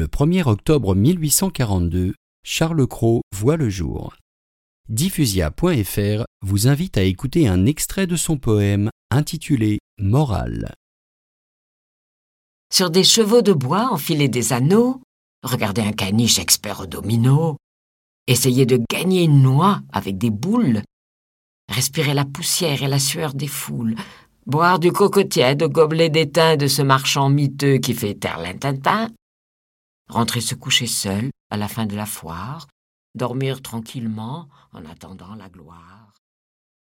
Le 1er octobre 1842, Charles Cros voit le jour. Diffusia.fr vous invite à écouter un extrait de son poème intitulé Morale. Sur des chevaux de bois enfilez des anneaux, regardez un caniche expert au domino, essayez de gagner une noix avec des boules, respirez la poussière et la sueur des foules, boire du cocotier de gobelet d'étain de ce marchand miteux qui fait terlintintin, rentrer se coucher seul à la fin de la foire, dormir tranquillement en attendant la gloire.